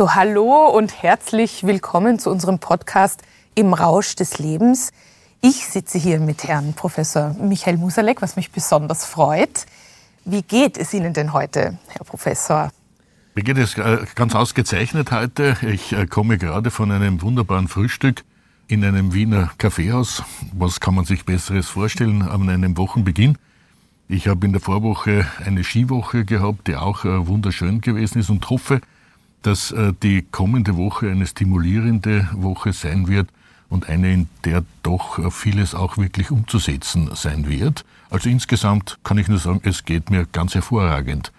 So, hallo und herzlich willkommen zu unserem Podcast Im Rausch des Lebens. Ich sitze hier mit Herrn Professor Michael Musalek, was mich besonders freut. Wie geht es Ihnen denn heute, Herr Professor? Mir geht es äh, ganz ausgezeichnet heute. Ich äh, komme gerade von einem wunderbaren Frühstück in einem Wiener Kaffeehaus. Was kann man sich Besseres vorstellen an einem Wochenbeginn? Ich habe in der Vorwoche eine Skiwoche gehabt, die auch äh, wunderschön gewesen ist und hoffe, dass äh, die kommende Woche eine stimulierende Woche sein wird und eine, in der doch äh, vieles auch wirklich umzusetzen sein wird. Also insgesamt kann ich nur sagen, es geht mir ganz hervorragend.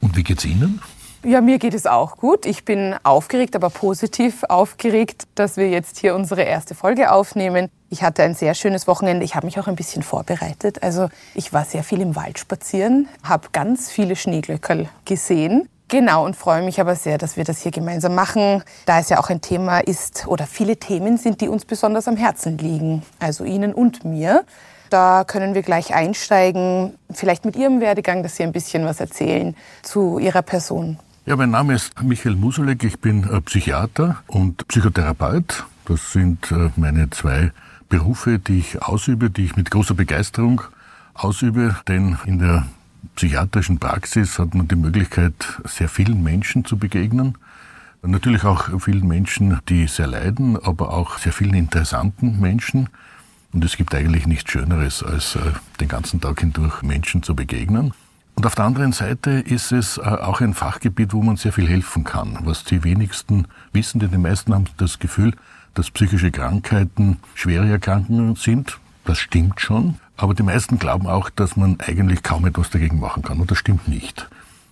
Und wie geht's Ihnen? Ja, mir geht es auch gut. Ich bin aufgeregt, aber positiv aufgeregt, dass wir jetzt hier unsere erste Folge aufnehmen. Ich hatte ein sehr schönes Wochenende. Ich habe mich auch ein bisschen vorbereitet. Also ich war sehr viel im Wald spazieren, habe ganz viele Schneeglöckerl gesehen Genau, und freue mich aber sehr, dass wir das hier gemeinsam machen, da es ja auch ein Thema ist oder viele Themen sind, die uns besonders am Herzen liegen, also Ihnen und mir. Da können wir gleich einsteigen, vielleicht mit Ihrem Werdegang, dass Sie ein bisschen was erzählen zu Ihrer Person. Ja, mein Name ist Michael Musulek, ich bin äh, Psychiater und Psychotherapeut. Das sind äh, meine zwei Berufe, die ich ausübe, die ich mit großer Begeisterung ausübe, denn in der psychiatrischen Praxis hat man die Möglichkeit, sehr vielen Menschen zu begegnen. Natürlich auch vielen Menschen, die sehr leiden, aber auch sehr vielen interessanten Menschen. Und es gibt eigentlich nichts Schöneres, als äh, den ganzen Tag hindurch Menschen zu begegnen. Und auf der anderen Seite ist es äh, auch ein Fachgebiet, wo man sehr viel helfen kann. Was die wenigsten wissen, denn die meisten haben das Gefühl, dass psychische Krankheiten schwere Erkrankungen sind. Das stimmt schon. Aber die meisten glauben auch, dass man eigentlich kaum etwas dagegen machen kann. Und das stimmt nicht.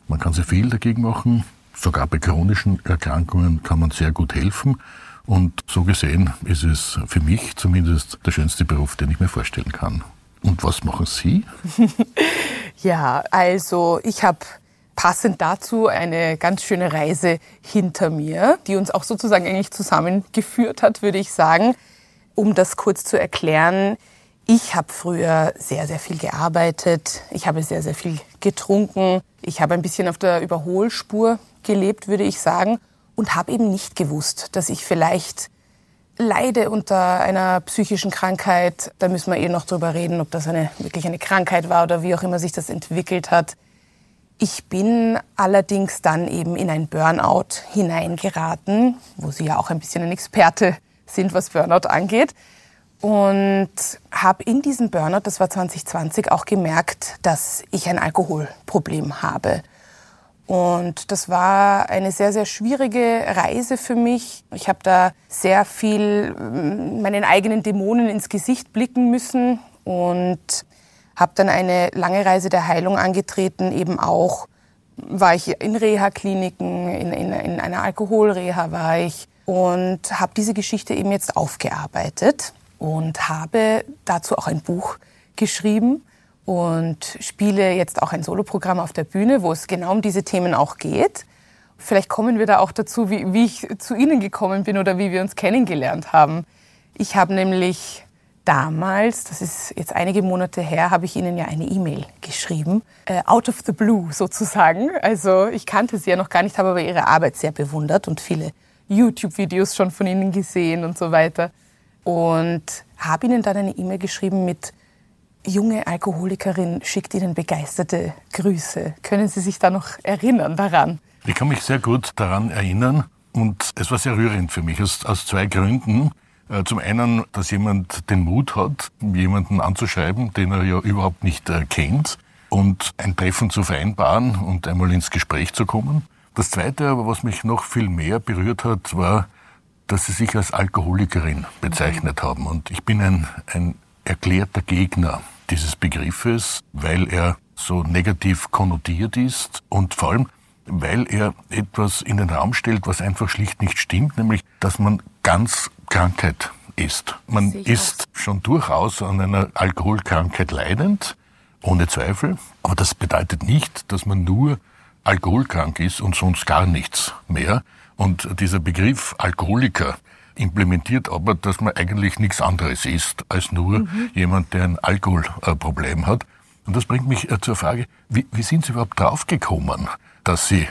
Man kann sehr viel dagegen machen. Sogar bei chronischen Erkrankungen kann man sehr gut helfen. Und so gesehen ist es für mich zumindest der schönste Beruf, den ich mir vorstellen kann. Und was machen Sie? ja, also ich habe passend dazu eine ganz schöne Reise hinter mir, die uns auch sozusagen eigentlich zusammengeführt hat, würde ich sagen. Um das kurz zu erklären, ich habe früher sehr, sehr viel gearbeitet. Ich habe sehr, sehr viel getrunken. Ich habe ein bisschen auf der Überholspur gelebt, würde ich sagen. Und habe eben nicht gewusst, dass ich vielleicht leide unter einer psychischen Krankheit. Da müssen wir eh noch drüber reden, ob das eine, wirklich eine Krankheit war oder wie auch immer sich das entwickelt hat. Ich bin allerdings dann eben in ein Burnout hineingeraten, wo Sie ja auch ein bisschen ein Experte sind, was Burnout angeht und habe in diesem Burnout, das war 2020, auch gemerkt, dass ich ein Alkoholproblem habe. Und das war eine sehr, sehr schwierige Reise für mich. Ich habe da sehr viel mm, meinen eigenen Dämonen ins Gesicht blicken müssen und habe dann eine lange Reise der Heilung angetreten. Eben auch war ich in Reha-Kliniken, in, in, in einer Alkoholreha war ich und habe diese Geschichte eben jetzt aufgearbeitet und habe dazu auch ein Buch geschrieben und spiele jetzt auch ein Soloprogramm auf der Bühne, wo es genau um diese Themen auch geht. Vielleicht kommen wir da auch dazu, wie, wie ich zu Ihnen gekommen bin oder wie wir uns kennengelernt haben. Ich habe nämlich damals, das ist jetzt einige Monate her, habe ich Ihnen ja eine E-Mail geschrieben, äh, out of the blue sozusagen. Also ich kannte Sie ja noch gar nicht, habe aber Ihre Arbeit sehr bewundert und viele YouTube-Videos schon von Ihnen gesehen und so weiter und habe ihnen dann eine E-Mail geschrieben mit junge Alkoholikerin schickt Ihnen begeisterte Grüße. Können Sie sich da noch erinnern daran? Ich kann mich sehr gut daran erinnern und es war sehr rührend für mich aus, aus zwei Gründen. Äh, zum einen, dass jemand den Mut hat, jemanden anzuschreiben, den er ja überhaupt nicht äh, kennt und ein Treffen zu vereinbaren und einmal ins Gespräch zu kommen. Das Zweite aber, was mich noch viel mehr berührt hat, war, dass sie sich als Alkoholikerin bezeichnet haben. Und ich bin ein, ein erklärter Gegner dieses Begriffes, weil er so negativ konnotiert ist und vor allem, weil er etwas in den Raum stellt, was einfach schlicht nicht stimmt, nämlich, dass man ganz Krankheit ist. Man ist schon durchaus an einer Alkoholkrankheit leidend, ohne Zweifel, aber das bedeutet nicht, dass man nur alkoholkrank ist und sonst gar nichts mehr. Und dieser Begriff Alkoholiker implementiert aber, dass man eigentlich nichts anderes ist als nur mhm. jemand, der ein Alkoholproblem hat. Und das bringt mich äh, zur Frage, wie, wie sind Sie überhaupt draufgekommen, dass Sie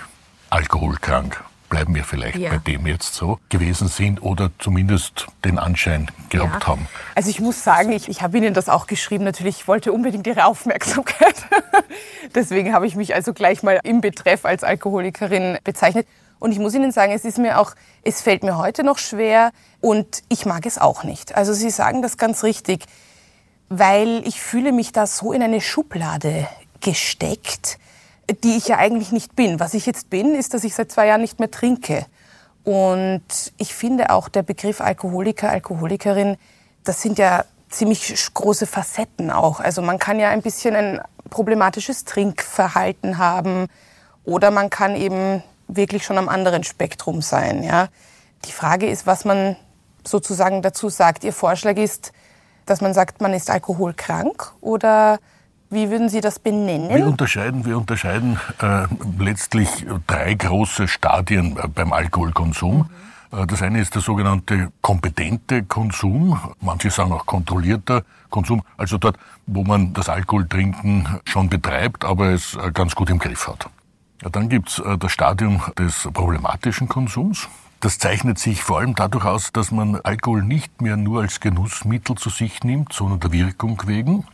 alkoholkrank bleiben wir vielleicht ja. bei dem jetzt so, gewesen sind oder zumindest den Anschein gehabt ja. haben. Also ich muss sagen, ich, ich habe Ihnen das auch geschrieben. Natürlich, ich wollte unbedingt Ihre Aufmerksamkeit. Deswegen habe ich mich also gleich mal im Betreff als Alkoholikerin bezeichnet. Und ich muss Ihnen sagen, es ist mir auch, es fällt mir heute noch schwer und ich mag es auch nicht. Also Sie sagen das ganz richtig, weil ich fühle mich da so in eine Schublade gesteckt, die ich ja eigentlich nicht bin. Was ich jetzt bin, ist, dass ich seit zwei Jahren nicht mehr trinke. Und ich finde auch der Begriff Alkoholiker, Alkoholikerin, das sind ja ziemlich große Facetten auch. Also man kann ja ein bisschen ein problematisches Trinkverhalten haben oder man kann eben wirklich schon am anderen Spektrum sein. Ja. Die Frage ist, was man sozusagen dazu sagt. Ihr Vorschlag ist, dass man sagt, man ist alkoholkrank oder wie würden Sie das benennen? Wir unterscheiden, wir unterscheiden äh, letztlich drei große Stadien äh, beim Alkoholkonsum. Mhm. Das eine ist der sogenannte kompetente Konsum, manche sagen auch kontrollierter Konsum, also dort, wo man das Alkoholtrinken schon betreibt, aber es äh, ganz gut im Griff hat. Ja, dann gibt's äh, das Stadium des problematischen Konsums. Das zeichnet sich vor allem dadurch aus, dass man Alkohol nicht mehr nur als Genussmittel zu sich nimmt, sondern der Wirkung wegen.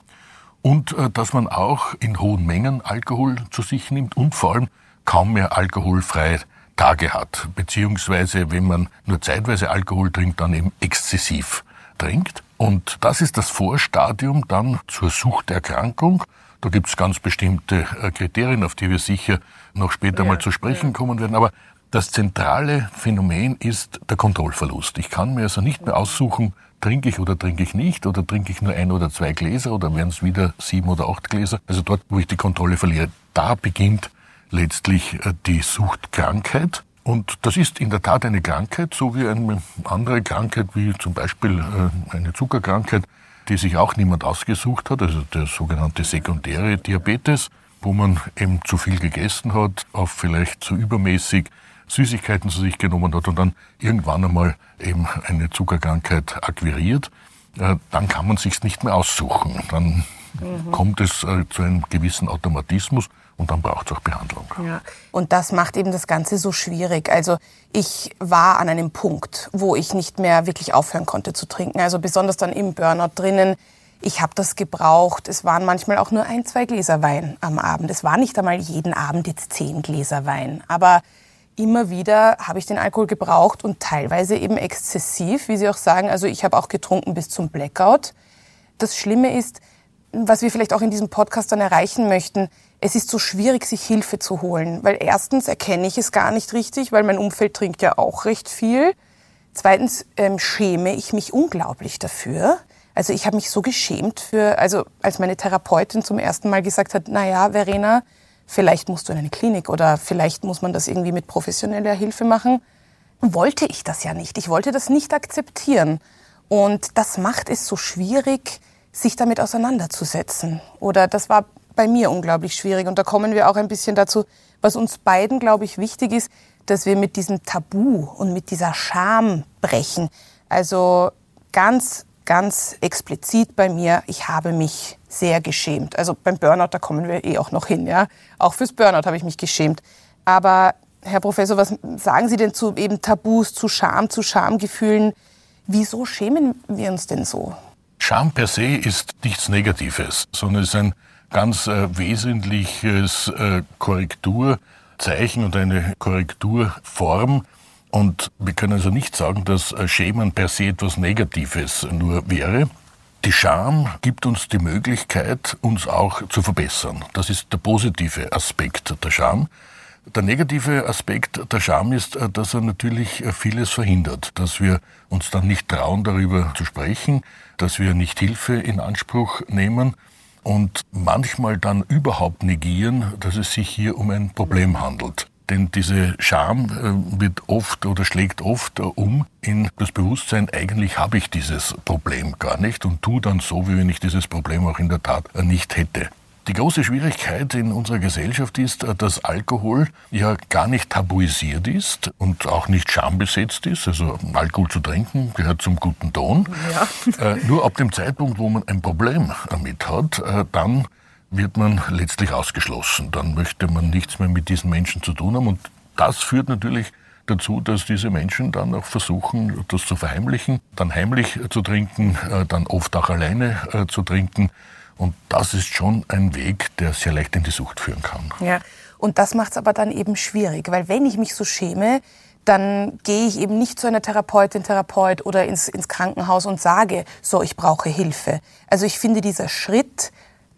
Und äh, dass man auch in hohen Mengen Alkohol zu sich nimmt und vor allem kaum mehr alkoholfreie Tage hat. Beziehungsweise, wenn man nur zeitweise Alkohol trinkt, dann eben exzessiv trinkt. Und das ist das Vorstadium dann zur Suchterkrankung. Da gibt es ganz bestimmte äh, Kriterien, auf die wir sicher noch später ja, mal zu sprechen ja. kommen werden. Aber das zentrale Phänomen ist der Kontrollverlust. Ich kann mir also nicht mehr aussuchen, trinke ich oder trinke ich nicht oder trinke ich nur ein oder zwei Gläser oder werden es wieder sieben oder acht Gläser. Also dort, wo ich die Kontrolle verliere, da beginnt letztlich äh, die Suchtkrankheit. Und das ist in der Tat eine Krankheit, so wie eine andere Krankheit, wie zum Beispiel äh, eine Zuckerkrankheit, die sich auch niemand ausgesucht hat, also der sogenannte sekundäre Diabetes wo man eben zu viel gegessen hat, auf vielleicht zu übermäßig Süßigkeiten zu sich genommen hat und dann irgendwann einmal eben eine Zuckerkrankheit akquiriert, äh, dann kann man sich's nicht mehr aussuchen. Dann mhm. kommt es äh, zu einem gewissen Automatismus und dann braucht es auch Behandlung. Ja. Und das macht eben das Ganze so schwierig. Also ich war an einem Punkt, wo ich nicht mehr wirklich aufhören konnte zu trinken. Also besonders dann im Burnout drinnen ich habe das gebraucht. Es waren manchmal auch nur ein, zwei Gläser Wein am Abend. Es war nicht einmal jeden Abend jetzt zehn Gläser Wein. Aber immer wieder habe ich den Alkohol gebraucht und teilweise eben exzessiv, wie Sie auch sagen. Also ich habe auch getrunken bis zum Blackout. Das Schlimme ist, was wir vielleicht auch in diesem Podcast dann erreichen möchten, es ist so schwierig, sich Hilfe zu holen. Weil erstens erkenne ich es gar nicht richtig, weil mein Umfeld trinkt ja auch recht viel. Zweitens ähm, schäme ich mich unglaublich dafür. Also ich habe mich so geschämt für, also als meine Therapeutin zum ersten Mal gesagt hat, na ja, Verena, vielleicht musst du in eine Klinik oder vielleicht muss man das irgendwie mit professioneller Hilfe machen, wollte ich das ja nicht. Ich wollte das nicht akzeptieren. Und das macht es so schwierig, sich damit auseinanderzusetzen. Oder das war bei mir unglaublich schwierig. Und da kommen wir auch ein bisschen dazu, was uns beiden, glaube ich, wichtig ist, dass wir mit diesem Tabu und mit dieser Scham brechen. Also ganz ganz explizit bei mir, ich habe mich sehr geschämt. Also beim Burnout, da kommen wir eh auch noch hin, ja. Auch fürs Burnout habe ich mich geschämt. Aber Herr Professor, was sagen Sie denn zu eben Tabus, zu Scham, zu Schamgefühlen? Wieso schämen wir uns denn so? Scham per se ist nichts Negatives, sondern ist ein ganz äh, wesentliches äh, Korrekturzeichen und eine Korrekturform Und wir können also nicht sagen, dass Schämen per se etwas Negatives nur wäre. Die Scham gibt uns die Möglichkeit, uns auch zu verbessern. Das ist der positive Aspekt der Scham. Der negative Aspekt der Scham ist, dass er natürlich vieles verhindert, dass wir uns dann nicht trauen, darüber zu sprechen, dass wir nicht Hilfe in Anspruch nehmen und manchmal dann überhaupt negieren, dass es sich hier um ein Problem handelt. Denn diese Scham äh, wird oft oder schlägt oft um in das Bewusstsein, eigentlich habe ich dieses Problem gar nicht und tu dann so, wie wenn ich dieses Problem auch in der Tat nicht hätte. Die große Schwierigkeit in unserer Gesellschaft ist, äh, dass Alkohol ja gar nicht tabuisiert ist und auch nicht schambesetzt ist. Also Alkohol zu trinken gehört zum guten Ton. Ja. Äh, nur ab dem Zeitpunkt, wo man ein Problem damit hat, äh, dann wird man letztlich ausgeschlossen. Dann möchte man nichts mehr mit diesen Menschen zu tun haben. Und das führt natürlich dazu, dass diese Menschen dann auch versuchen, das zu verheimlichen, dann heimlich zu trinken, dann oft auch alleine zu trinken. Und das ist schon ein Weg, der sehr leicht in die Sucht führen kann. Ja, und das macht es aber dann eben schwierig, weil wenn ich mich so schäme, dann gehe ich eben nicht zu einer Therapeutin, Therapeut oder ins, ins Krankenhaus und sage, so, ich brauche Hilfe. Also ich finde dieser Schritt,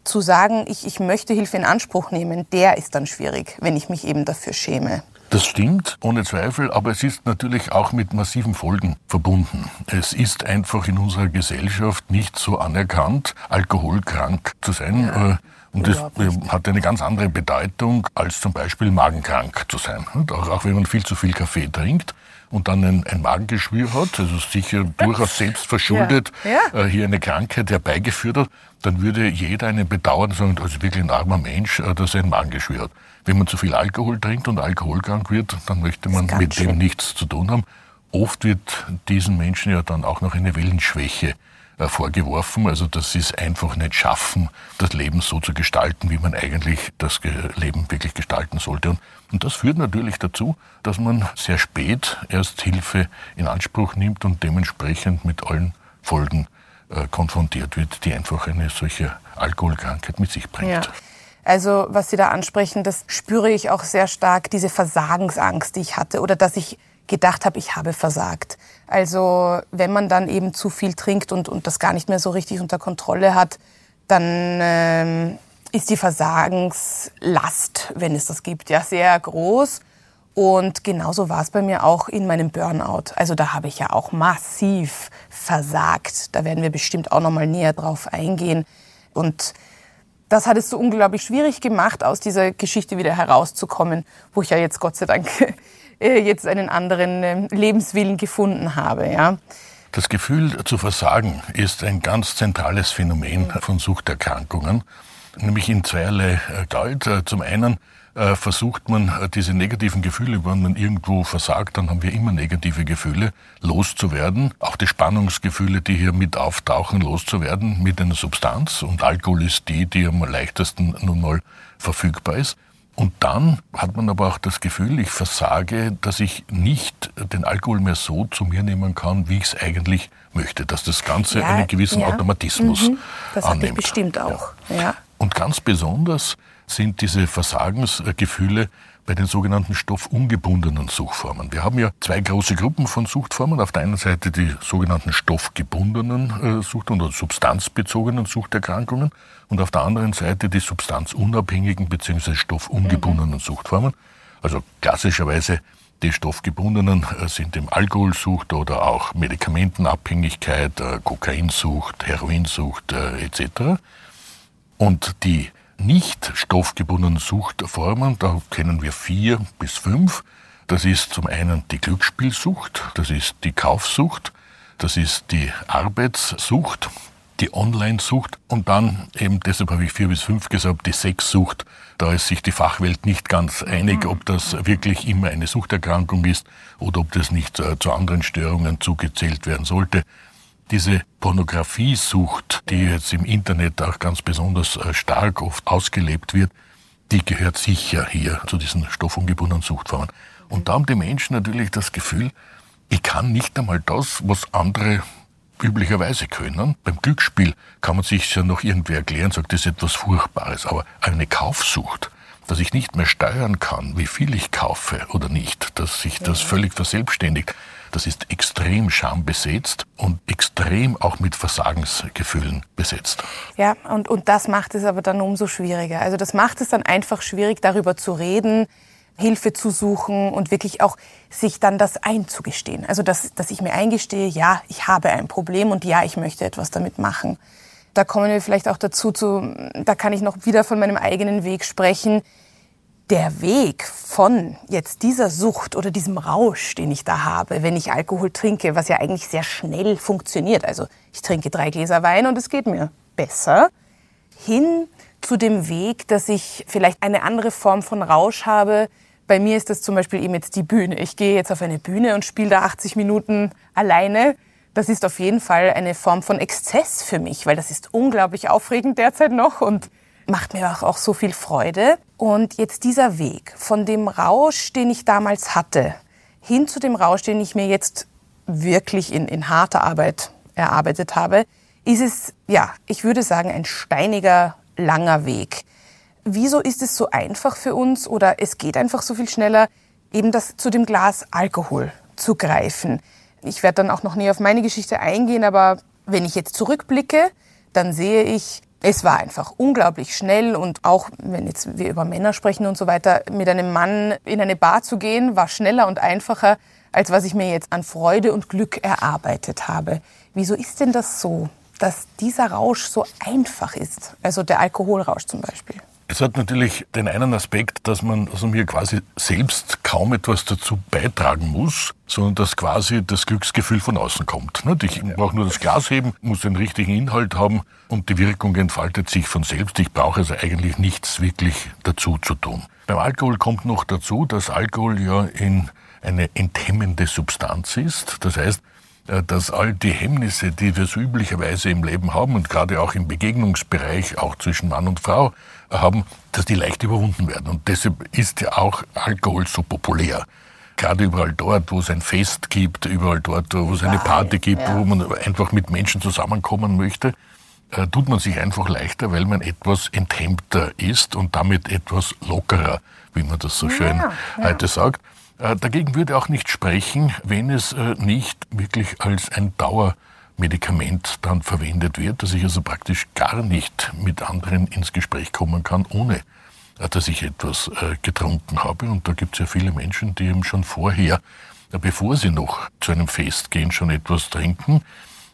zu sagen, ich, ich möchte Hilfe in Anspruch nehmen, der ist dann schwierig, wenn ich mich eben dafür schäme. Das stimmt, ohne Zweifel, aber es ist natürlich auch mit massiven Folgen verbunden. Es ist einfach in unserer Gesellschaft nicht so anerkannt, alkoholkrank zu sein. Ja. Äh, und das hat eine ganz andere Bedeutung, als zum Beispiel magenkrank zu sein. Auch, auch wenn man viel zu viel Kaffee trinkt und dann ein, ein Magengeschwür hat, also sicher durchaus selbst verschuldet ja. Ja. Äh, hier eine Krankheit herbeigeführt hat, dann würde jeder einen bedauern und sagen, ist wirklich ein armer Mensch, äh, dass er ein Magengeschwür hat. Wenn man zu viel Alkohol trinkt und alkoholkrank wird, dann möchte man mit schön. dem nichts zu tun haben. Oft wird diesen Menschen ja dann auch noch eine Willensschwäche vorgeworfen. Also dass sie es einfach nicht schaffen, das Leben so zu gestalten, wie man eigentlich das Leben wirklich gestalten sollte. Und, und das führt natürlich dazu, dass man sehr spät erst Hilfe in Anspruch nimmt und dementsprechend mit allen Folgen äh, konfrontiert wird, die einfach eine solche Alkoholkrankheit mit sich bringt. Ja. Also was Sie da ansprechen, das spüre ich auch sehr stark, diese Versagensangst, die ich hatte oder dass ich gedacht habe, ich habe versagt. Also wenn man dann eben zu viel trinkt und, und das gar nicht mehr so richtig unter Kontrolle hat, dann ähm, ist die Versagenslast, wenn es das gibt, ja sehr groß. Und genauso war es bei mir auch in meinem Burnout. Also da habe ich ja auch massiv versagt. Da werden wir bestimmt auch noch mal näher drauf eingehen. Und das hat es so unglaublich schwierig gemacht, aus dieser Geschichte wieder herauszukommen, wo ich ja jetzt Gott sei Dank äh, jetzt einen anderen ähm, Lebenswillen gefunden habe. Ja. Das Gefühl zu versagen ist ein ganz zentrales Phänomen von Suchterkrankungen, nämlich in zweierlei Galt. Äh, zum einen äh, versucht man äh, diese negativen Gefühle, wenn man irgendwo versagt, dann haben wir immer negative Gefühle, loszuwerden. Auch die Spannungsgefühle, die hier mit auftauchen, loszuwerden mit einer Substanz. Und Alkohol ist die, die am leichtesten nun mal verfügbar ist. Und dann hat man aber auch das Gefühl, ich versage, dass ich nicht den Alkohol mehr so zu mir nehmen kann, wie ich es eigentlich möchte, dass das Ganze ja, einen gewissen ja. Automatismus mhm. das annimmt. Das bestimmt auch. Ja. Und ganz besonders sind diese Versagensgefühle bei den sogenannten stoffungebundenen Suchtformen. Wir haben ja zwei große Gruppen von Suchtformen. Auf der einen Seite die sogenannten stoffgebundenen äh, Sucht- oder substanzbezogenen Suchterkrankungen und auf der anderen Seite die substanzunabhängigen bzw. stoffungebundenen mhm. Suchtformen. Also klassischerweise die stoffgebundenen äh, sind im Alkoholsucht oder auch Medikamentenabhängigkeit, äh, Kokainsucht, Heroinsucht etc. Und die nicht stoffgebundenen Suchtformen, da kennen wir vier bis fünf. Das ist zum einen die Glücksspielsucht, das ist die Kaufsucht, das ist die Arbeitssucht, die Online-Sucht und dann eben, deshalb habe ich vier bis fünf gesagt, die Sexsucht. Da ist sich die Fachwelt nicht ganz einig, ob das wirklich immer eine Suchterkrankung ist oder ob das nicht äh, zu anderen Störungen zugezählt werden sollte. Diese Pornografiesucht, die jetzt im Internet auch ganz besonders äh, stark oft ausgelebt wird, die gehört sicher hier zu diesen stoffungebundenen Suchtformen. Und da haben die Menschen natürlich das Gefühl, ich kann nicht einmal das, was andere üblicherweise können. Beim Glücksspiel kann man sich ja noch irgendwie erklären, sagt, das ist etwas Furchtbares. Aber eine Kaufsucht, dass ich nicht mehr steuern kann, wie viel ich kaufe oder nicht, dass sich das völlig verselbstständigt, das ist extrem schambesetzt und extrem auch mit Versagensgefühlen besetzt. Ja, und, und das macht es aber dann umso schwieriger. Also das macht es dann einfach schwierig, darüber zu reden, Hilfe zu suchen und wirklich auch sich dann das einzugestehen. Also dass, dass ich mir eingestehe, ja, ich habe ein Problem und ja, ich möchte etwas damit machen. Da kommen wir vielleicht auch dazu, zu, da kann ich noch wieder von meinem eigenen Weg sprechen der Weg von jetzt dieser Sucht oder diesem Rausch, den ich da habe, wenn ich Alkohol trinke, was ja eigentlich sehr schnell funktioniert, also ich trinke drei Gläser Wein und es geht mir besser, hin zu dem Weg, dass ich vielleicht eine andere Form von Rausch habe. Bei mir ist das zum Beispiel eben jetzt die Bühne. Ich gehe jetzt auf eine Bühne und spiele da 80 Minuten alleine. Das ist auf jeden Fall eine Form von Exzess für mich, weil das ist unglaublich aufregend derzeit noch und macht mir auch, auch so viel Freude. Und jetzt dieser Weg von dem Rausch, den ich damals hatte, hin zu dem Rausch, den ich mir jetzt wirklich in, in harter Arbeit erarbeitet habe, ist es, ja, ich würde sagen, ein steiniger, langer Weg. Wieso ist es so einfach für uns oder es geht einfach so viel schneller, eben das zu dem Glas Alkohol zu greifen? Ich werde dann auch noch näher auf meine Geschichte eingehen, aber wenn ich jetzt zurückblicke, dann sehe ich, es war einfach unglaublich schnell und auch, wenn jetzt wir über Männer sprechen und so weiter, mit einem Mann in eine Bar zu gehen, war schneller und einfacher, als was ich mir jetzt an Freude und Glück erarbeitet habe. Wieso ist denn das so, dass dieser Rausch so einfach ist? Also der Alkoholrausch zum Beispiel. Es hat natürlich den einen Aspekt, dass man also mir quasi selbst kaum etwas dazu beitragen muss, sondern dass quasi das Glücksgefühl von außen kommt. Ich brauche nur das Glas heben, muss den richtigen Inhalt haben und die Wirkung entfaltet sich von selbst. Ich brauche also eigentlich nichts wirklich dazu zu tun. Beim Alkohol kommt noch dazu, dass Alkohol ja in eine enthemmende Substanz ist. Das heißt, dass all die Hemmnisse, die wir so üblicherweise im Leben haben und gerade auch im Begegnungsbereich, auch zwischen Mann und Frau äh, haben, dass die leicht überwunden werden. Und deshalb ist ja auch Alkohol so populär. Gerade überall dort, wo es ein Fest gibt, überall dort, wo es eine Party gibt, ja. wo man einfach mit Menschen zusammenkommen möchte, äh, tut man sich einfach leichter, weil man etwas enthemmter ist und damit etwas lockerer, wie man das so schön ja, ja. heute sagt. Äh, dagegen würde auch nicht sprechen, wenn es äh, nicht wirklich als ein Dauermedikament dann verwendet wird, dass ich also praktisch gar nicht mit anderen ins Gespräch kommen kann, ohne äh, dass ich etwas getrunken habe. Und da gibt es ja viele Menschen, die eben schon vorher, bevor sie noch zu einem Fest gehen, schon etwas trinken.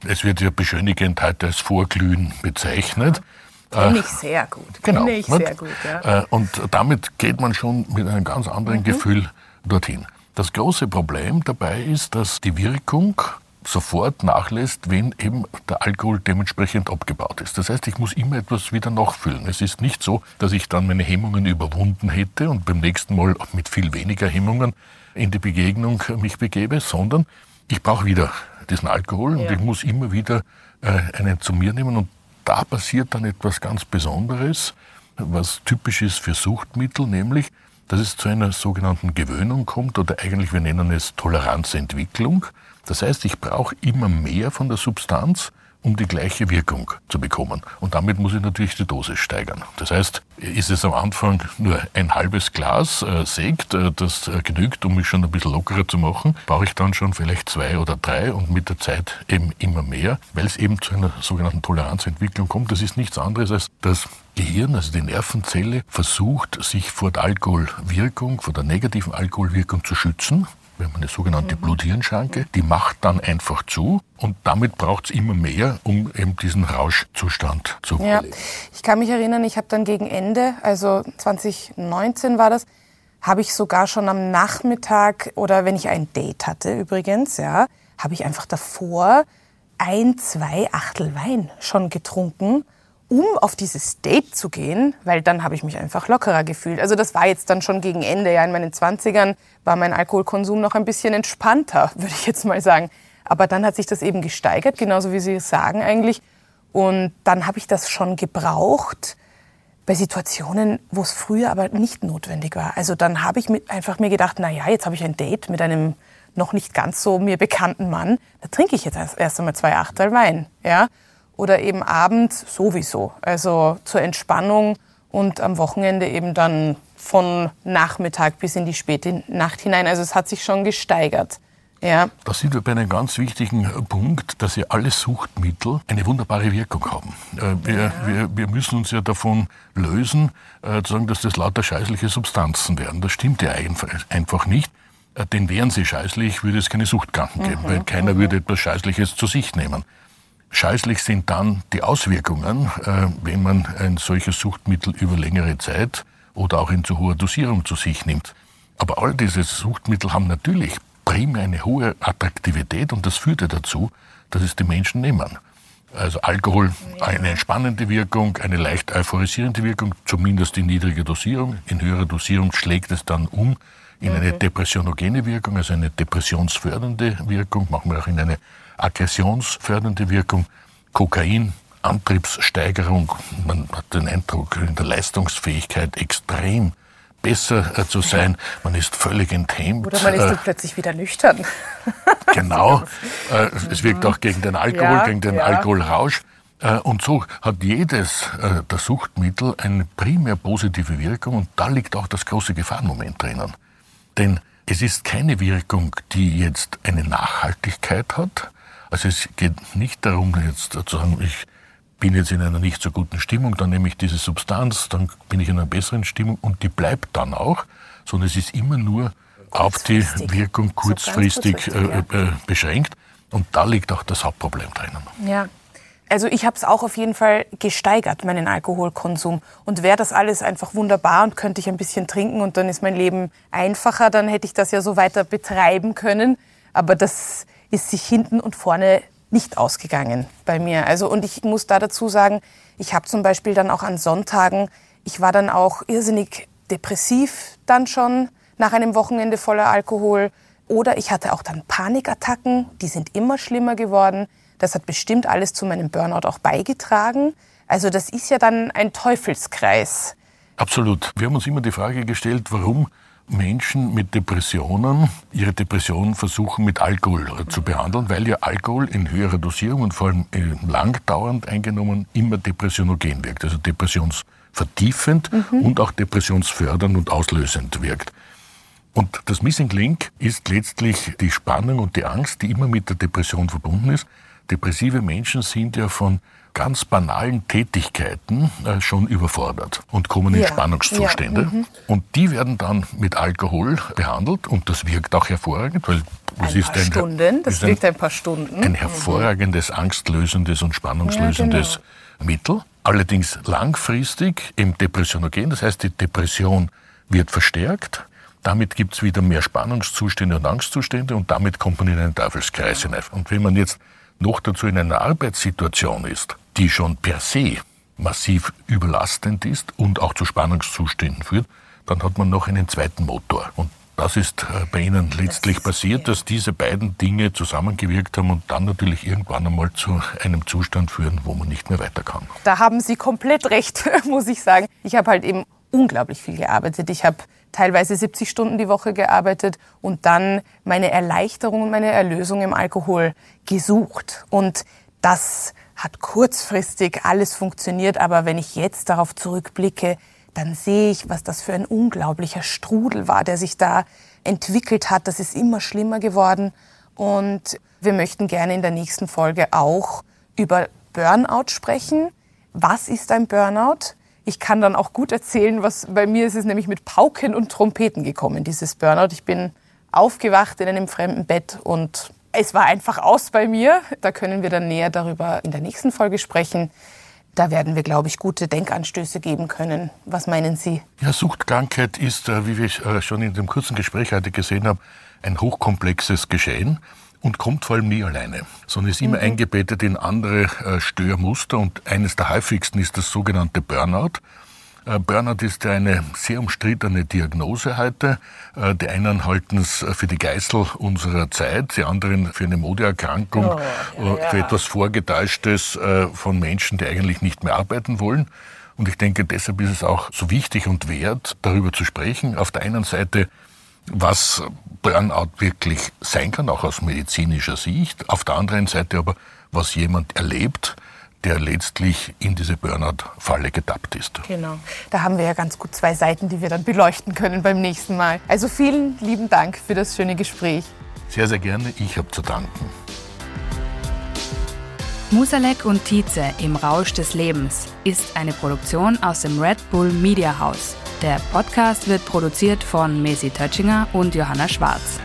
Es wird ja beschönigend heute als Vorglühen bezeichnet. Finde ich sehr gut. Genau. Finde ich sehr gut, ja. Und damit geht man schon mit einem ganz anderen mhm. Gefühl dorthin. Das große Problem dabei ist, dass die Wirkung sofort nachlässt, wenn eben der Alkohol dementsprechend abgebaut ist. Das heißt, ich muss immer etwas wieder nachfüllen. Es ist nicht so, dass ich dann meine Hemmungen überwunden hätte und beim nächsten Mal mit viel weniger Hemmungen in die Begegnung mich begebe, sondern ich brauche wieder diesen Alkohol ja. und ich muss immer wieder äh, einen zu mir nehmen und da passiert dann etwas ganz Besonderes, was typisch ist für Suchtmittel, nämlich dass es zu einer sogenannten Gewöhnung kommt oder eigentlich wir nennen es Toleranzentwicklung. Das heißt, ich brauche immer mehr von der Substanz, um die gleiche Wirkung zu bekommen. Und damit muss ich natürlich die Dosis steigern. Das heißt, ist es am Anfang nur ein halbes Glas äh, Sekt, äh, das äh, genügt, um mich schon ein bisschen lockerer zu machen, brauche ich dann schon vielleicht zwei oder drei und mit der Zeit eben immer mehr, weil es eben zu einer sogenannten Toleranzentwicklung kommt. Das ist nichts anderes als das Gehirn, also die Nervenzelle, versucht, sich vor der Alkoholwirkung, vor der negativen Alkoholwirkung zu schützen wir haben eine sogenannte mhm. Bluthirnschranke, die macht dann einfach zu und damit braucht es immer mehr, um eben diesen Rauschzustand zu ja. erleben. Ich kann mich erinnern, ich habe dann gegen Ende, also 2019 war das, habe ich sogar schon am Nachmittag oder wenn ich ein Date hatte übrigens, ja, habe ich einfach davor ein, zwei Achtel Wein schon getrunken um auf dieses Date zu gehen, weil dann habe ich mich einfach lockerer gefühlt. Also das war jetzt dann schon gegen Ende, ja, in meinen Zwanzigern war mein Alkoholkonsum noch ein bisschen entspannter, würde ich jetzt mal sagen. Aber dann hat sich das eben gesteigert, genauso wie Sie es sagen eigentlich. Und dann habe ich das schon gebraucht bei Situationen, wo es früher aber nicht notwendig war. Also dann habe ich einfach mir gedacht, na ja, jetzt habe ich ein Date mit einem noch nicht ganz so mir bekannten Mann, da trinke ich jetzt erst einmal zwei Achtel Wein, ja oder eben abends sowieso. Also zur Entspannung und am Wochenende eben dann von Nachmittag bis in die späte Nacht hinein. Also es hat sich schon gesteigert. Ja. Da sind wir bei einem ganz wichtigen Punkt, dass ja alle Suchtmittel eine wunderbare Wirkung haben. Äh, wir, ja. wir, wir müssen uns ja davon lösen, äh, zu sagen, dass das lauter scheißliche Substanzen werden. Das stimmt ja einfach nicht. Äh, denn wären sie scheißlich, würde es keine Suchtkranken geben, mhm. weil keiner mhm. würde etwas Scheißliches zu sich nehmen. Scheißlich sind dann die Auswirkungen, wenn man ein solches Suchtmittel über längere Zeit oder auch in zu hoher Dosierung zu sich nimmt. Aber all diese Suchtmittel haben natürlich primär eine hohe Attraktivität und das führte dazu, dass es die Menschen nehmen. Also Alkohol eine entspannende Wirkung, eine leicht euphorisierende Wirkung, zumindest in niedriger Dosierung. In höherer Dosierung schlägt es dann um in eine mhm. depressionogene Wirkung, also eine depressionsfördernde Wirkung, machen wir auch in eine aggressionsfördernde Wirkung. Kokain, Antriebssteigerung, man hat den Eindruck, in der Leistungsfähigkeit extrem besser äh, zu sein. Man ist völlig enthemmt. Oder man ist äh, plötzlich wieder nüchtern. genau. Äh, es wirkt auch gegen den Alkohol, ja, gegen den ja. Alkoholrausch. Äh, und so hat jedes äh, der Suchtmittel eine primär positive Wirkung und da liegt auch das große Gefahrenmoment drinnen. Denn es ist keine Wirkung, die jetzt eine Nachhaltigkeit hat. Also es geht nicht darum, jetzt zu sagen, ich bin jetzt in einer nicht so guten Stimmung, dann nehme ich diese Substanz, dann bin ich in einer besseren Stimmung und die bleibt dann auch, sondern es ist immer nur auf die Wirkung kurzfristig, kurzfristig äh, äh, beschränkt. Und da liegt auch das Hauptproblem drinnen. Ja. Also ich habe es auch auf jeden Fall gesteigert, meinen Alkoholkonsum. Und wäre das alles einfach wunderbar und könnte ich ein bisschen trinken und dann ist mein Leben einfacher, dann hätte ich das ja so weiter betreiben können. Aber das ist sich hinten und vorne nicht ausgegangen bei mir. Also und ich muss da dazu sagen, ich habe zum Beispiel dann auch an Sonntagen, ich war dann auch irrsinnig depressiv dann schon nach einem Wochenende voller Alkohol oder ich hatte auch dann Panikattacken, die sind immer schlimmer geworden. Das hat bestimmt alles zu meinem Burnout auch beigetragen. Also das ist ja dann ein Teufelskreis. Absolut. Wir haben uns immer die Frage gestellt, warum Menschen mit Depressionen ihre Depression versuchen mit Alkohol äh, zu behandeln, weil ja Alkohol in höherer Dosierung und vor allem äh, langdauernd eingenommen immer depressionogen wirkt, also depressionsvertiefend mhm. und auch depressionsfördernd und auslösend wirkt. Und das Missing Link ist letztlich die Spannung und die Angst, die immer mit der Depression verbunden ist. Depressive Menschen sind ja von ganz banalen Tätigkeiten äh, schon überfordert und kommen in Spannungszustände. Ja. Mhm. Und die werden dann mit Alkohol behandelt und das wirkt auch hervorragend, weil das ein ist ein, Stunden, das wirkt ein, ein paar Stunden. Ein hervorragendes, mhm. angstlösendes und spannungslösendes ja, genau. Mittel. Allerdings langfristig im Depressionogen, das heißt, die Depression wird verstärkt. Damit gibt es wieder mehr Spannungszustände und Angstzustände und damit kommt man in einen Teufelskreis hinein. Und wenn man jetzt noch dazu in einer Arbeitssituation ist, die schon per se massiv überlastend ist und auch zu Spannungszuständen führt, dann hat man noch einen zweiten Motor. Und das ist äh, bei Ihnen letztlich passiert, dass diese beiden Dinge zusammengewirkt haben und dann natürlich irgendwann einmal zu einem Zustand führen, wo man nicht mehr weiter kann. Da haben Sie komplett recht, muss ich sagen. Ich habe halt eben unglaublich viel gearbeitet. Ich habe teilweise 70 Stunden die Woche gearbeitet und dann meine Erleichterung und meine Erlösung im Alkohol gesucht. Und das hat kurzfristig alles funktioniert, aber wenn ich jetzt darauf zurückblicke, dann sehe ich, was das für ein unglaublicher Strudel war, der sich da entwickelt hat. Das ist immer schlimmer geworden. Und wir möchten gerne in der nächsten Folge auch über Burnout sprechen. Was ist ein Burnout? Ich kann dann auch gut erzählen, was bei mir ist es nämlich mit Pauken und Trompeten gekommen, dieses Burnout. Ich bin aufgewacht in einem fremden Bett und es war einfach aus bei mir. Da können wir dann näher darüber in der nächsten Folge sprechen. Da werden wir, glaube ich, gute Denkanstöße geben können. Was meinen Sie? Ja, Suchtkrankheit ist, äh, wie wir äh, schon in dem kurzen Gespräch heute gesehen haben, ein hochkomplexes Geschehen und kommt vor allem nie alleine, sondern ist immer mhm. eingebettet in andere äh, Störmuster und eines der häufigsten ist das sogenannte Burnout. Äh, Burnout ist eine sehr umstrittene Diagnose heute. Äh, die einen halten es für die Geißel unserer Zeit, die anderen für eine Modeerkrankung, oh, ja, ja. für etwas Vorgetäuschtes von Menschen, die eigentlich nicht mehr arbeiten wollen. Und ich denke, deshalb ist es auch so wichtig und wert, darüber zu sprechen. Auf der einen Seite, was Burnout wirklich sein kann, auch aus medizinischer Sicht. Auf der anderen Seite aber, was jemand erlebt, der letztlich in diese Burnout-Falle getappt ist. Genau. Da haben wir ja ganz gut zwei Seiten, die wir dann beleuchten können beim nächsten Mal. Also vielen lieben Dank für das schöne Gespräch. Sehr, sehr gerne. Ich habe zu danken. Musalek und Tietze im Rausch des Lebens ist eine Produktion aus dem Red Bull Media House. Der Podcast wird produziert von Mesi Tötschinger und Johanna Schwarz.